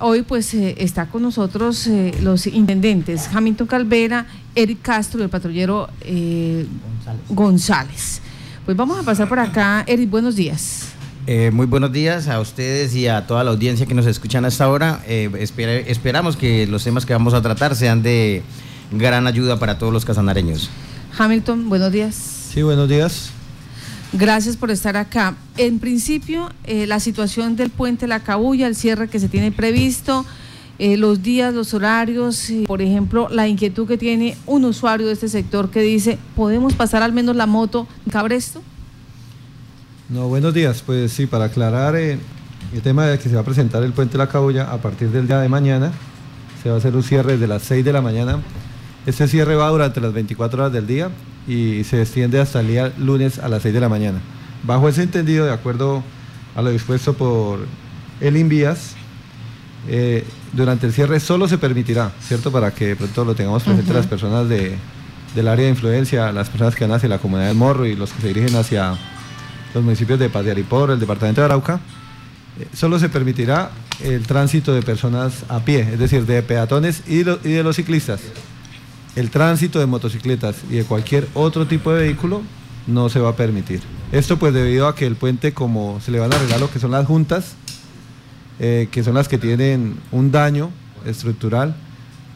Hoy pues eh, está con nosotros eh, los intendentes Hamilton Calvera, Eric Castro y el patrullero eh, González. Pues vamos a pasar por acá. Eric, buenos días. muy buenos días a ustedes y a toda la audiencia que nos escuchan hasta ahora. esperamos que los temas que vamos a tratar sean de gran ayuda para todos los casanareños. Hamilton, buenos días. Sí, buenos días. Gracias por estar acá. En principio, eh, la situación del puente La Cabulla, el cierre que se tiene previsto, eh, los días, los horarios, por ejemplo, la inquietud que tiene un usuario de este sector que dice, ¿podemos pasar al menos la moto Cabresto? No, buenos días. Pues sí, para aclarar eh, el tema de que se va a presentar el puente La Cabulla a partir del día de mañana, se va a hacer un cierre desde las 6 de la mañana. Este cierre va durante las 24 horas del día y se extiende hasta el día lunes a las 6 de la mañana. Bajo ese entendido, de acuerdo a lo dispuesto por el Invías, eh, durante el cierre solo se permitirá, ¿cierto? Para que de pronto lo tengamos presente las personas de, del área de influencia, las personas que van hacia la comunidad del Morro y los que se dirigen hacia los municipios de Paz de Aripor, el departamento de Arauca, eh, solo se permitirá el tránsito de personas a pie, es decir, de peatones y de los ciclistas el tránsito de motocicletas y de cualquier otro tipo de vehículo no se va a permitir. Esto pues debido a que el puente, como se le van a arreglar lo que son las juntas, eh, que son las que tienen un daño estructural,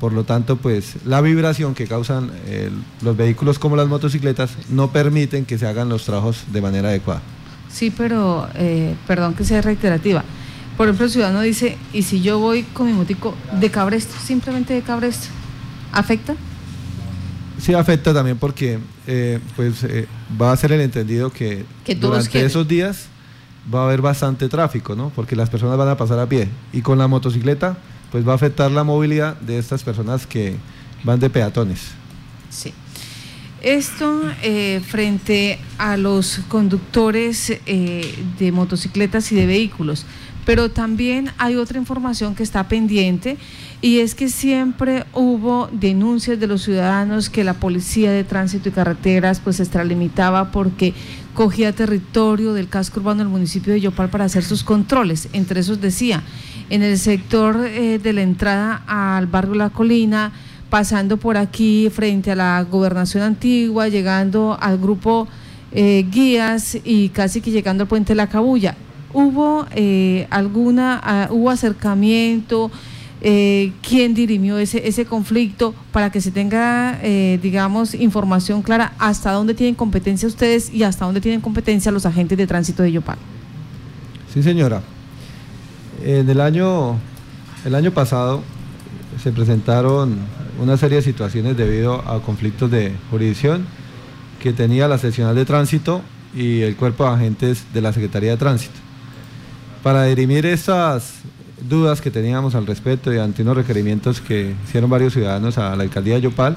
por lo tanto pues la vibración que causan eh, los vehículos como las motocicletas no permiten que se hagan los trabajos de manera adecuada. Sí, pero eh, perdón que sea reiterativa. Por ejemplo, el ciudadano dice, ¿y si yo voy con mi motico de Cabresto, simplemente de Cabresto, afecta? Sí afecta también porque eh, pues eh, va a ser el entendido que, durante esos días va a haber bastante tráfico, ¿no? Porque las personas van a pasar a pie y con la motocicleta pues va a afectar la movilidad de estas personas que van de peatones. Sí. Esto eh, frente a los conductores de motocicletas y de vehículos, pero también hay otra información que está pendiente y es que siempre hubo denuncias de los ciudadanos que la policía de tránsito y carreteras pues se extralimitaba porque cogía territorio del casco urbano del municipio de Yopal para hacer sus controles. Entre esos decía, en el sector eh, de la entrada al barrio La Colina, pasando por aquí frente a la gobernación antigua, llegando al grupo eh, Guías y casi que llegando al puente La Cabulla. ¿Hubo eh, alguna, ah, hubo acercamiento? Eh, quién dirimió ese, ese conflicto para que se tenga, eh, digamos, información clara hasta dónde tienen competencia ustedes y hasta dónde tienen competencia los agentes de tránsito de Yopal. Sí, señora. En el año, el año pasado se presentaron una serie de situaciones debido a conflictos de jurisdicción que tenía la seccional de tránsito y el cuerpo de agentes de la Secretaría de Tránsito. Para dirimir estas dudas que teníamos al respecto y ante unos requerimientos que hicieron varios ciudadanos a la alcaldía de Yopal,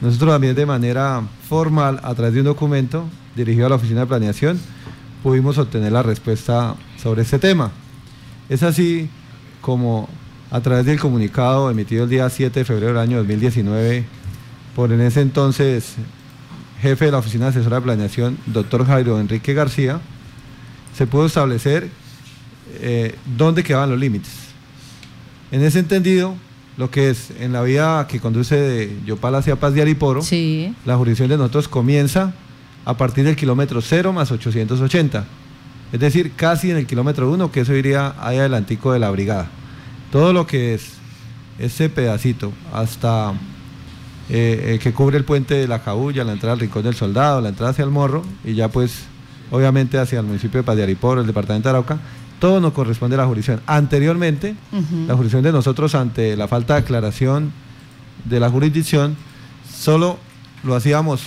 nosotros también de manera formal, a través de un documento dirigido a la Oficina de Planeación, pudimos obtener la respuesta sobre este tema. Es así como a través del comunicado emitido el día 7 de febrero del año 2019 por en ese entonces jefe de la Oficina Asesora de Planeación, doctor Jairo Enrique García, se pudo establecer eh, dónde quedaban los límites. En ese entendido, lo que es en la vía que conduce de Yopal hacia Paz de Ariporo, la jurisdicción de nosotros comienza a partir del kilómetro 0 más 880. Es decir, casi en el kilómetro 1, que eso iría ahí adelantico de la brigada. Todo lo que es ese pedacito hasta eh, eh, que cubre el puente de la Cabulla, la entrada al Rincón del Soldado, la entrada hacia el Morro y ya pues obviamente hacia el municipio de Paz de Ariporo, el departamento de Arauca, todo nos corresponde a la jurisdicción. Anteriormente, la jurisdicción de nosotros ante la falta de aclaración de la jurisdicción, solo lo hacíamos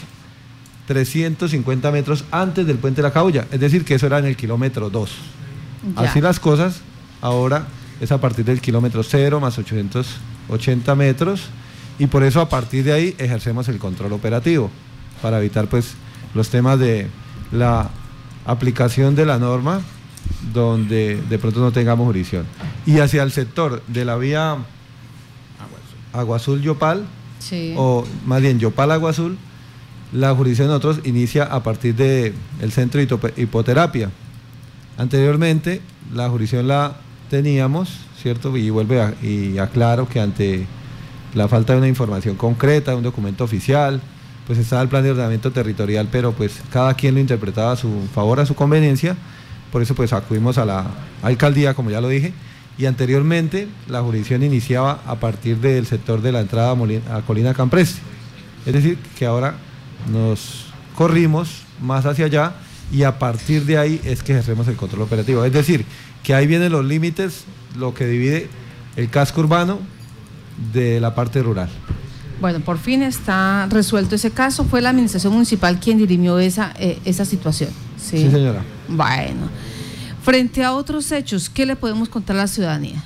350 metros antes del puente de la Caulla, es decir, que eso era en el kilómetro 2. Así las cosas, ahora es a partir del kilómetro 0 más 880 metros y por eso a partir de ahí ejercemos el control operativo para evitar pues los temas de la aplicación de la norma donde de pronto no tengamos jurisdicción. Y hacia el sector de la vía Agua Azul Yopal, o más bien Yopal Agua Azul, la jurisdicción de nosotros inicia a partir del centro de hipoterapia. Anteriormente, la jurisdicción la teníamos, ¿cierto? Y vuelve a, y aclaro que ante la falta de una información concreta, de un documento oficial, pues estaba el plan de ordenamiento territorial, pero pues cada quien lo interpretaba a su favor, a su conveniencia, por eso pues acudimos a la alcaldía, como ya lo dije, y anteriormente la jurisdicción iniciaba a partir del sector de la entrada a, Colina Campreste. Es decir, que ahora nos corrimos más hacia allá y a partir de ahí es que ejercemos el control operativo. Es decir, que ahí vienen los límites, lo que divide el casco urbano de la parte rural. Bueno, por fin está resuelto ese caso. Fue la administración municipal quien dirimió esa, eh, esa situación. ¿sí? señora. Bueno, frente a otros hechos, ¿qué le podemos contar a la ciudadanía?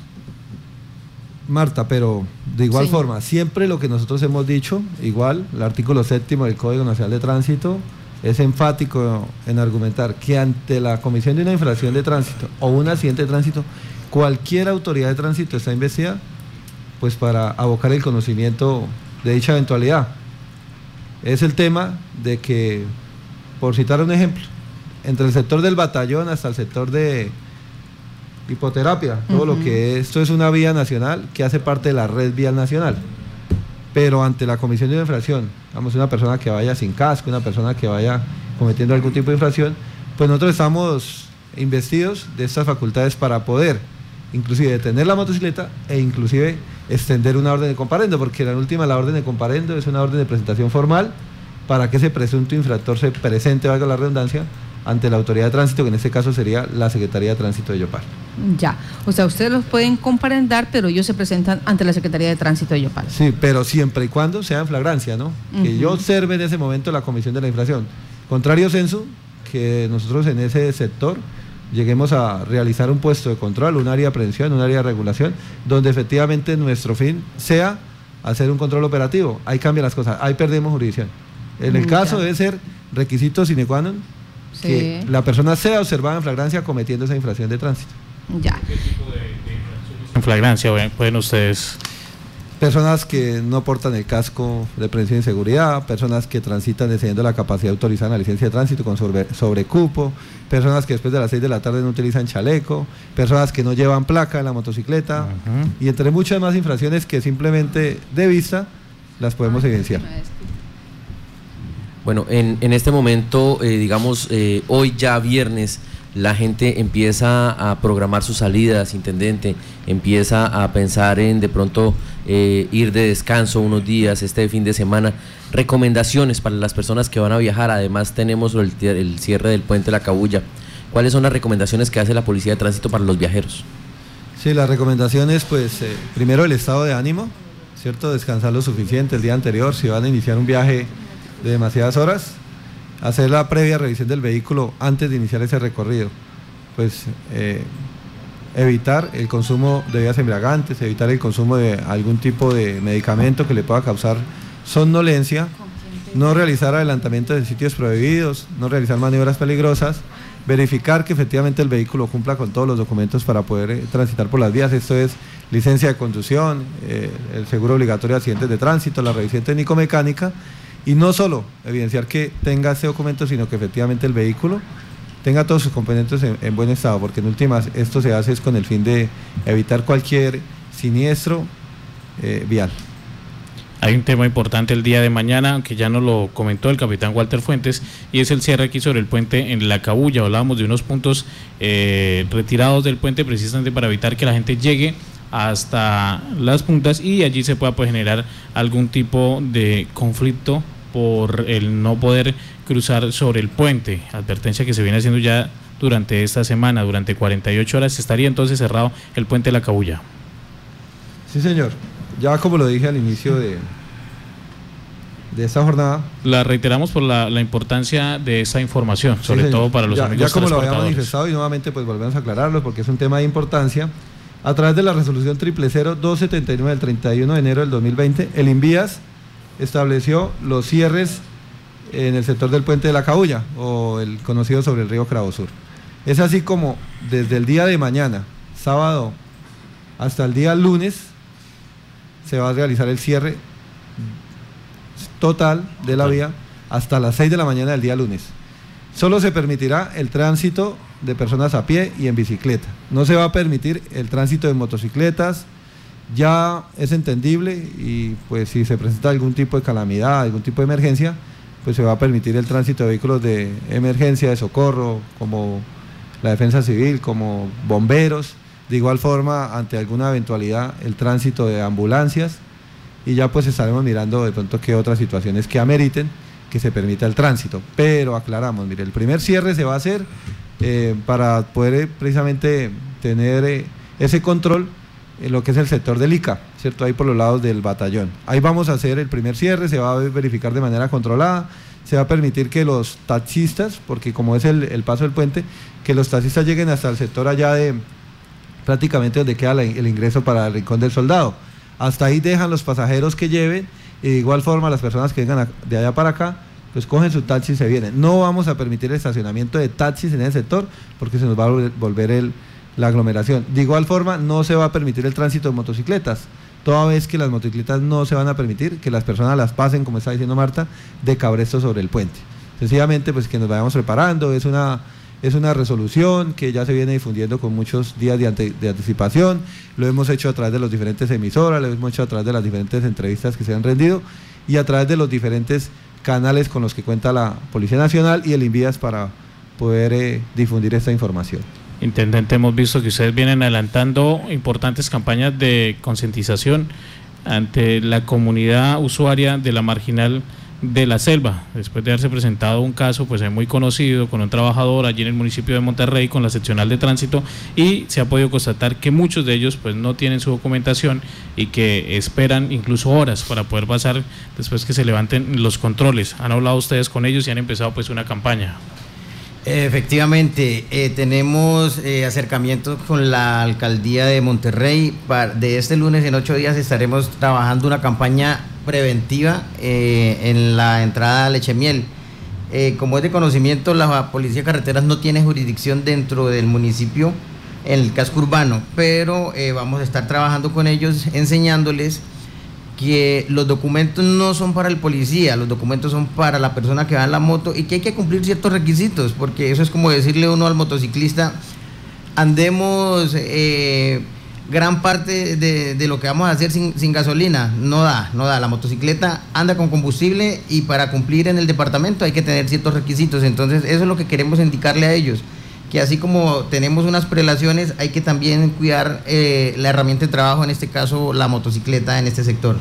Marta, pero de igual forma, siempre lo que nosotros hemos dicho, igual, el artículo séptimo del Código Nacional de Tránsito es enfático en argumentar que ante la comisión de una infracción de tránsito o un accidente de tránsito, cualquier autoridad de tránsito está investigada pues para abocar el conocimiento de dicha eventualidad. Es el tema de que, por citar un ejemplo, entre el sector del batallón hasta el sector de hipoterapia, todo lo que esto es una vía nacional que hace parte de la red vial nacional. Pero ante la comisión de una infracción, vamos, una persona que vaya sin casco, una persona que vaya cometiendo algún tipo de infracción, pues nosotros estamos investidos de estas facultades para poder inclusive detener la motocicleta e inclusive extender una orden de comparendo, porque la última la orden de comparendo es una orden de presentación formal para que ese presunto infractor se presente, valga la redundancia, ante la autoridad de tránsito, que en este caso sería la Secretaría de Tránsito de Yopal. Ya, o sea, ustedes los pueden comparendar, pero ellos se presentan ante la Secretaría de Tránsito de Yopal. Sí, pero siempre y cuando sea en flagrancia, ¿no? Que yo observe en ese momento la comisión de la infracción. Contrario censo, que nosotros en ese sector lleguemos a realizar un puesto de control, un área de prevención, un área de regulación, donde efectivamente nuestro fin sea hacer un control operativo. Ahí cambian las cosas, ahí perdemos jurisdicción. En el mm, caso debe ser requisito sine qua non que la persona sea observada en flagrancia cometiendo esa infracción de tránsito. Ya. ¿Qué tipo de, de en flagrancia pueden ustedes personas que no portan el casco de prevención y seguridad, personas que transitan excediendo la capacidad autorizada en la licencia de tránsito con sobre, sobrecupo, personas que después de las 6 de la tarde no utilizan chaleco, personas que no llevan placa en la motocicleta y entre muchas más infracciones que simplemente de vista las podemos evidenciar. Bueno, en, en este momento, eh, digamos, eh, hoy ya viernes, la gente empieza a programar sus salidas, intendente, empieza a pensar en de pronto eh, ir de descanso unos días este fin de semana. Recomendaciones para las personas que van a viajar, además tenemos el, cierre del puente La Cabulla. ¿Cuáles son las recomendaciones que hace la Policía de Tránsito para los viajeros? Sí, las recomendaciones, pues eh, primero el estado de ánimo, ¿cierto? Descansar lo suficiente el día anterior, si van a iniciar un viaje de demasiadas horas, hacer la previa revisión del vehículo antes de iniciar ese recorrido. Pues eh, evitar el consumo de bebidas embriagantes, evitar el consumo de algún tipo de medicamento que le pueda causar somnolencia, no realizar adelantamientos en sitios prohibidos, no realizar maniobras peligrosas, verificar que efectivamente el vehículo cumpla con todos los documentos para poder eh, transitar por las vías. Esto es licencia de conducción, eh, el seguro obligatorio de accidentes de tránsito, la revisión técnico-mecánica y no solo evidenciar que tenga ese documento, sino que efectivamente el vehículo tenga todos sus componentes en, buen estado, porque en últimas esto se hace es con el fin de evitar cualquier siniestro eh, vial. Hay un tema importante el día de mañana, aunque ya nos lo comentó el capitán Walter Fuentes, y es el cierre aquí sobre el puente en La Cabulla. Hablábamos de unos puntos eh, retirados del puente precisamente para evitar que la gente llegue hasta las puntas y allí se pueda pues, generar algún tipo de conflicto por el no poder cruzar sobre el puente. Advertencia que se viene haciendo ya durante esta semana, durante 48 horas, estaría entonces cerrado el puente de la Cabulla. Sí, señor. Ya como lo dije al inicio de, de esta jornada. La reiteramos por la, importancia de esa información, sobre todo para los amigos Ya como lo había manifestado y nuevamente pues volvemos a aclararlo porque es un tema de importancia. A través de la resolución 000-279 del 31 de enero del 2020, el INVIAS estableció los cierres en el sector del puente de la Cabulla o el conocido sobre el río Sur. Es así como desde el día de mañana, sábado, hasta el día lunes, se va a realizar el cierre total de la vía hasta las 6 de la mañana del día lunes. Solo se permitirá el tránsito de personas a pie y en bicicleta. No se va a permitir el tránsito de motocicletas, ya es entendible y pues si se presenta algún tipo de calamidad, algún tipo de emergencia, pues se va a permitir el tránsito de vehículos de emergencia, de socorro, como la defensa civil, como bomberos, de igual forma ante alguna eventualidad el tránsito de ambulancias y ya pues estaremos mirando de pronto qué otras situaciones que ameriten que se permita el tránsito. Pero aclaramos, mire, el primer cierre se va a hacer eh, para poder eh, precisamente tener eh, ese control lo que es el sector del ICA, ¿cierto? Ahí por los lados del batallón. Ahí vamos a hacer el primer cierre, se va a verificar de manera controlada, se va a permitir que los taxistas, porque como es el, paso del puente, que los taxistas lleguen hasta el sector allá de prácticamente donde queda el ingreso para el Rincón del Soldado. Hasta ahí dejan los pasajeros que lleven y de igual forma las personas que vengan de allá para acá, pues cogen su taxi y se vienen. No vamos a permitir el estacionamiento de taxis en ese sector porque se nos va a volver el, la aglomeración. De igual forma, no se va a permitir el tránsito de motocicletas, toda vez que las motocicletas no se van a permitir que las personas las pasen, como está diciendo Marta, de cabresto sobre el puente. Sencillamente, pues que nos vayamos preparando, es una, es una resolución que ya se viene difundiendo con muchos días de, de anticipación, lo hemos hecho a través de las diferentes emisoras, lo hemos hecho a través de las diferentes entrevistas que se han rendido y a través de los diferentes canales con los que cuenta la Policía Nacional y el Invías para poder eh, difundir esta información. Intendente, hemos visto que ustedes vienen adelantando importantes campañas de concientización ante la comunidad usuaria de la marginal de la selva, después de haberse presentado un caso pues muy conocido con un trabajador allí en el municipio de Monterrey con la seccional de tránsito y se ha podido constatar que muchos de ellos pues no tienen su documentación y que esperan incluso horas para poder pasar después que se levanten los controles. ¿Han hablado ustedes con ellos y han empezado pues una campaña? Efectivamente, eh, tenemos eh, acercamientos con la alcaldía de Monterrey. de este lunes en ocho días estaremos trabajando una campaña preventiva eh, en la entrada a Lechemiel. como es de conocimiento, la Policía de Carreteras no tiene jurisdicción dentro del municipio en el casco urbano, pero vamos a estar trabajando con ellos, enseñándoles que los documentos no son para el policía, los documentos son para la persona que va en la moto y que hay que cumplir ciertos requisitos, porque eso es como decirle uno al motociclista, andemos eh, gran parte de, lo que vamos a hacer sin, sin, gasolina, no da, no da, la motocicleta anda con combustible y para cumplir en el departamento hay que tener ciertos requisitos, entonces eso es lo que queremos indicarle a ellos que así como tenemos unas prelaciones, hay que también cuidar eh, la herramienta de trabajo, en este caso la motocicleta en este sector.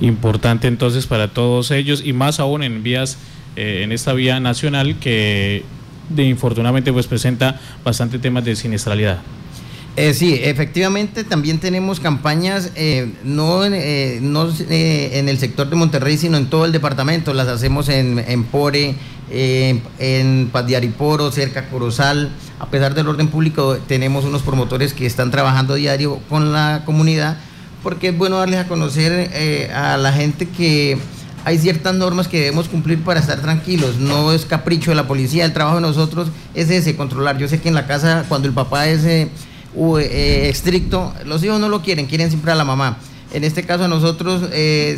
Importante entonces para todos ellos y más aún en vías, eh, en esta vía nacional que de, infortunadamente pues presenta bastante temas de siniestralidad. Eh, sí, efectivamente también tenemos campañas, no, no en el sector de Monterrey, sino en todo el departamento. Las hacemos en, en Pore, en Padiariporo, cerca Corozal. A pesar del orden público, tenemos unos promotores que están trabajando diario con la comunidad, porque es bueno darles a conocer eh, a la gente que hay ciertas normas que debemos cumplir para estar tranquilos. No es capricho de la policía, el trabajo de nosotros es ese, controlar. Yo sé que en la casa, cuando el papá es eh, eh, estricto, los hijos no lo quieren, quieren siempre a la mamá. En este caso, a nosotros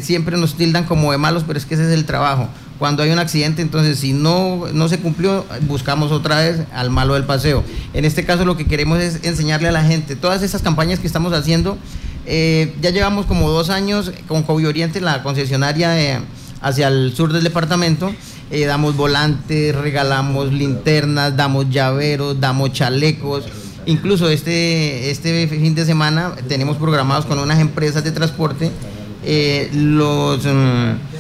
siempre nos tildan como de malos, pero es que ese es el trabajo cuando hay un accidente, entonces si no, no se cumplió, buscamos otra vez al malo del paseo. En este caso lo que queremos es enseñarle a la gente, todas esas campañas que estamos haciendo, eh, ya llevamos como dos años con Covid Oriente, la concesionaria eh, hacia el sur del departamento, eh, damos volantes, regalamos linternas, damos llaveros, damos chalecos. Incluso este, este fin de semana tenemos programados con unas empresas de transporte los... Mm,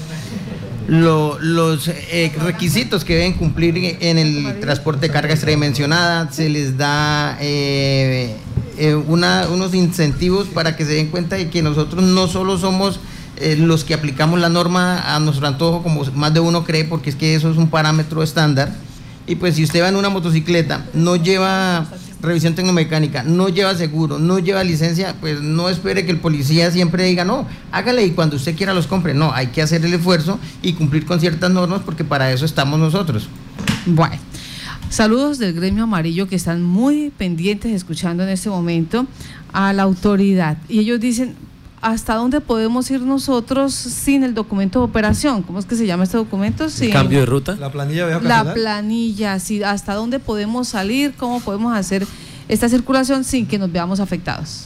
los eh, requisitos que deben cumplir en el transporte de carga extradimensionada, se les da eh, eh, unos incentivos para que se den cuenta de que nosotros no solo somos los que aplicamos la norma a nuestro antojo, como más de uno cree, porque es que eso es un parámetro estándar. Y pues si usted va en una motocicleta, no lleva revisión tecnomecánica, no lleva seguro, no lleva licencia, pues no espere que el policía siempre diga, no, hágale y cuando usted quiera los compre. No, hay que hacer el esfuerzo y cumplir con ciertas normas porque para eso estamos nosotros. Bueno. Saludos del gremio amarillo que están muy pendientes escuchando en este momento a la autoridad. Y ellos dicen, ¿hasta dónde podemos ir nosotros sin el documento de operación? ¿Cómo es que se llama este documento? ¿Cambio de ruta? La planilla vieja La planilla, sí, ¿hasta dónde podemos salir? ¿Cómo podemos hacer esta circulación sin que nos veamos afectados?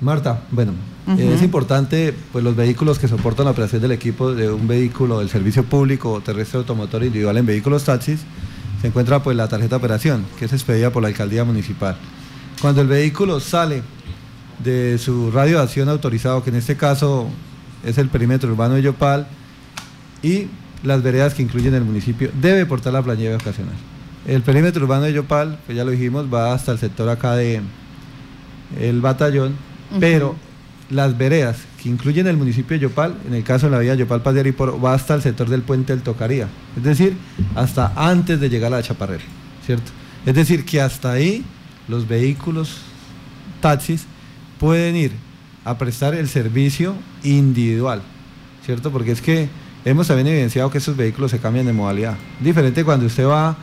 Marta, bueno, es importante, pues los vehículos que soportan la operación del equipo de un vehículo del servicio público terrestre automotor individual en vehículos taxis, se encuentra pues la tarjeta de operación, que es expedida por la alcaldía municipal. Cuando el vehículo sale de su radio de acción autorizado, que en este caso es el perímetro urbano de Yopal, y las veredas que incluyen el municipio, debe portar la planilla ocasional. El perímetro urbano de Yopal, pues ya lo dijimos, va hasta el sector acá de el batallón, pero las veredas que incluyen el municipio de Yopal, en el caso de la vía Yopal de va hasta el sector del puente del Tocaría, es decir, hasta antes de llegar a la Chaparrera, ¿cierto? Es decir, que hasta ahí los vehículos, taxis, pueden ir a prestar el servicio individual, ¿cierto? Porque es que hemos también evidenciado que esos vehículos se cambian de modalidad. Diferente cuando usted va,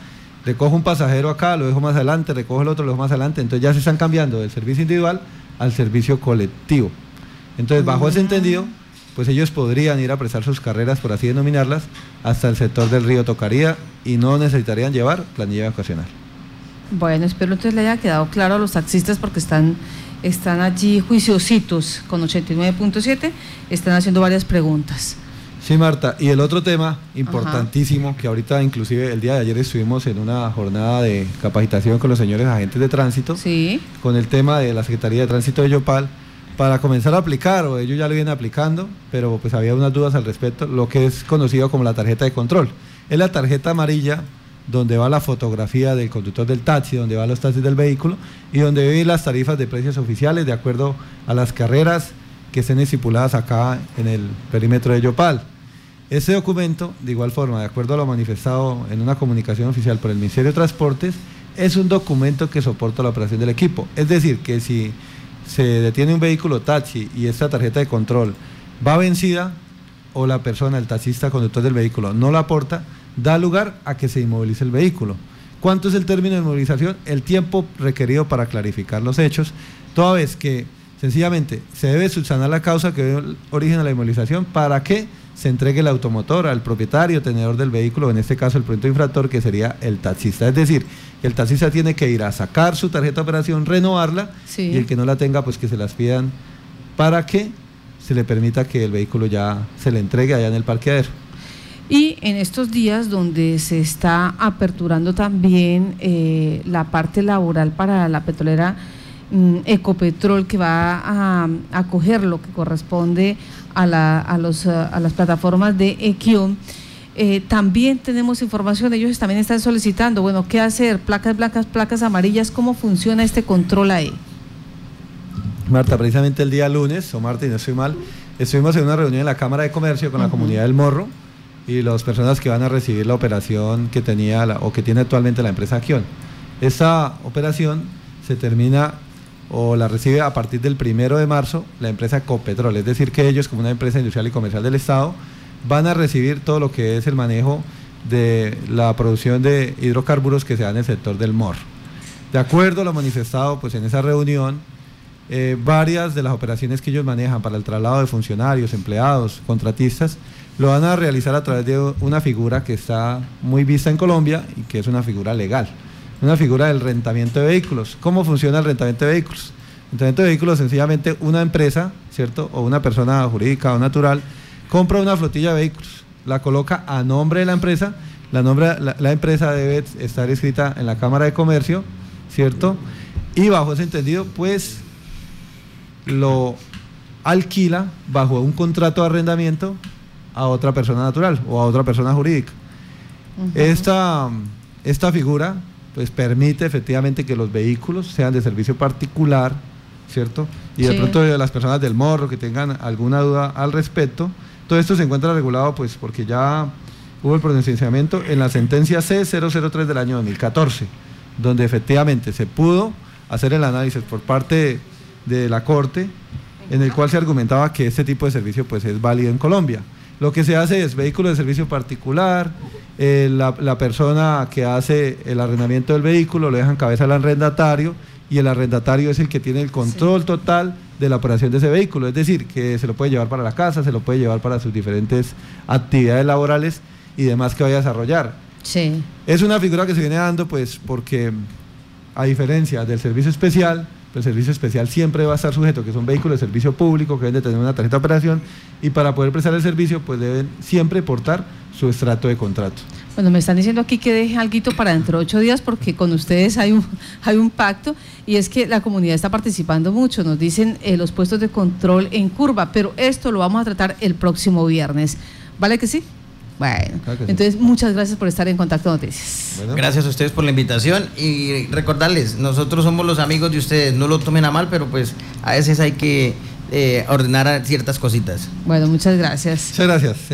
recoge un pasajero acá, lo dejo más adelante, recoge el otro, lo dejo más adelante, entonces ya se están cambiando del servicio individual al servicio colectivo. Entonces, bajo ese entendido, pues ellos podrían ir a prestar sus carreras, por así denominarlas, hasta el sector del río Tocaría y no necesitarían llevar planilla ocasional. Bueno, espero entonces le haya quedado claro a los taxistas porque están, están allí juiciositos con 89.7, están haciendo varias preguntas. Sí, Marta. Y el otro tema importantísimo, que ahorita inclusive el día de ayer estuvimos en una jornada de capacitación con los señores agentes de tránsito, sí. con el tema de la Secretaría de Tránsito de Yopal, para comenzar a aplicar, o ellos ya lo vienen aplicando, pero pues había unas dudas al respecto, lo que es conocido como la tarjeta de control. Es la tarjeta amarilla donde va la fotografía del conductor del taxi, donde van los taxis del vehículo y donde ven las tarifas de precios oficiales de acuerdo a las carreras que estén estipuladas acá en el perímetro de Yopal. Ese documento, de igual forma, de acuerdo a lo manifestado en una comunicación oficial por el Ministerio de Transportes, es un documento que soporta la operación del equipo. Es decir, que si se detiene un vehículo taxi y esta tarjeta de control va vencida o la persona, el taxista, conductor del vehículo, no la aporta, da lugar a que se inmovilice el vehículo. ¿Cuánto es el término de inmovilización? El tiempo requerido para clarificar los hechos, toda vez que sencillamente se debe subsanar la causa que dio origen a la inmovilización para que se entregue el automotor al propietario, tenedor del vehículo, en este caso el proyecto infractor, que sería el taxista. Es decir, el taxista tiene que ir a sacar su tarjeta de operación, renovarla, y el que no la tenga, pues que se las pidan para que se le permita que el vehículo ya se le entregue allá en el parqueadero. Y en estos días donde se está aperturando también eh, la parte laboral para la petrolera mm, Ecopetrol que va a acoger lo que corresponde a, la, a, los, a las plataformas de Equion. Eh, también tenemos información, ellos también están solicitando, bueno, ¿qué hacer? Placas blancas, placas amarillas, ¿cómo funciona este control ahí? Marta, precisamente el día lunes, o martes, no estoy mal, estuvimos en una reunión en la Cámara de Comercio con la comunidad del Morro y las personas que van a recibir la operación que tenía o que tiene actualmente la empresa Aquion. Esta operación se termina o la recibe a partir del primero de marzo la empresa Copetrol, es decir, que ellos como una empresa industrial y comercial del Estado van a recibir todo lo que es el manejo de la producción de hidrocarburos que se da en el sector del MOR. De acuerdo a lo manifestado pues, en esa reunión, eh, varias de las operaciones que ellos manejan para el traslado de funcionarios, empleados, contratistas, lo van a realizar a través de una figura que está muy vista en Colombia y que es una figura legal una figura del rentamiento de vehículos. ¿Cómo funciona el rentamiento de vehículos? El rentamiento de vehículos, sencillamente una empresa, ¿cierto? O una persona jurídica o natural, compra una flotilla de vehículos, la coloca a nombre de la empresa, la, la, empresa debe estar escrita en la Cámara de Comercio, ¿cierto? Y bajo ese entendido, pues lo alquila bajo un contrato de arrendamiento a otra persona natural o a otra persona jurídica. esta, esta figura pues permite efectivamente que los vehículos sean de servicio particular, ¿cierto? Y de pronto las personas del morro que tengan alguna duda al respecto, todo esto se encuentra regulado pues porque ya hubo el pronunciamiento en la sentencia C003 del año 2014, donde efectivamente se pudo hacer el análisis por parte de, la Corte, en el cual se argumentaba que este tipo de servicio pues es válido en Colombia. Lo que se hace es vehículo de servicio particular, eh, la, persona que hace el arrendamiento del vehículo lo deja en cabeza al arrendatario y el arrendatario es el que tiene el control total de la operación de ese vehículo, es decir, que se lo puede llevar para la casa, se lo puede llevar para sus diferentes actividades laborales y demás que vaya a desarrollar. Sí. Es una figura que se viene dando pues porque a diferencia del servicio especial, el servicio especial siempre va a estar sujeto, que son vehículos de servicio público que deben de tener una tarjeta de operación y para poder prestar el servicio pues deben siempre portar su estrato de contrato. Bueno, me están diciendo aquí que deje algo para dentro de ocho días porque con ustedes hay un, hay un pacto y es que la comunidad está participando mucho. Nos dicen eh, los puestos de control en curva, pero esto lo vamos a tratar el próximo viernes. ¿Vale que sí? Bueno, entonces muchas gracias por estar en Contacto Noticias. Gracias a ustedes por la invitación y recordarles, nosotros somos los amigos de ustedes, no lo tomen a mal, pero pues a veces hay que eh, ordenar ciertas cositas. Bueno, muchas gracias. Muchas gracias, señor.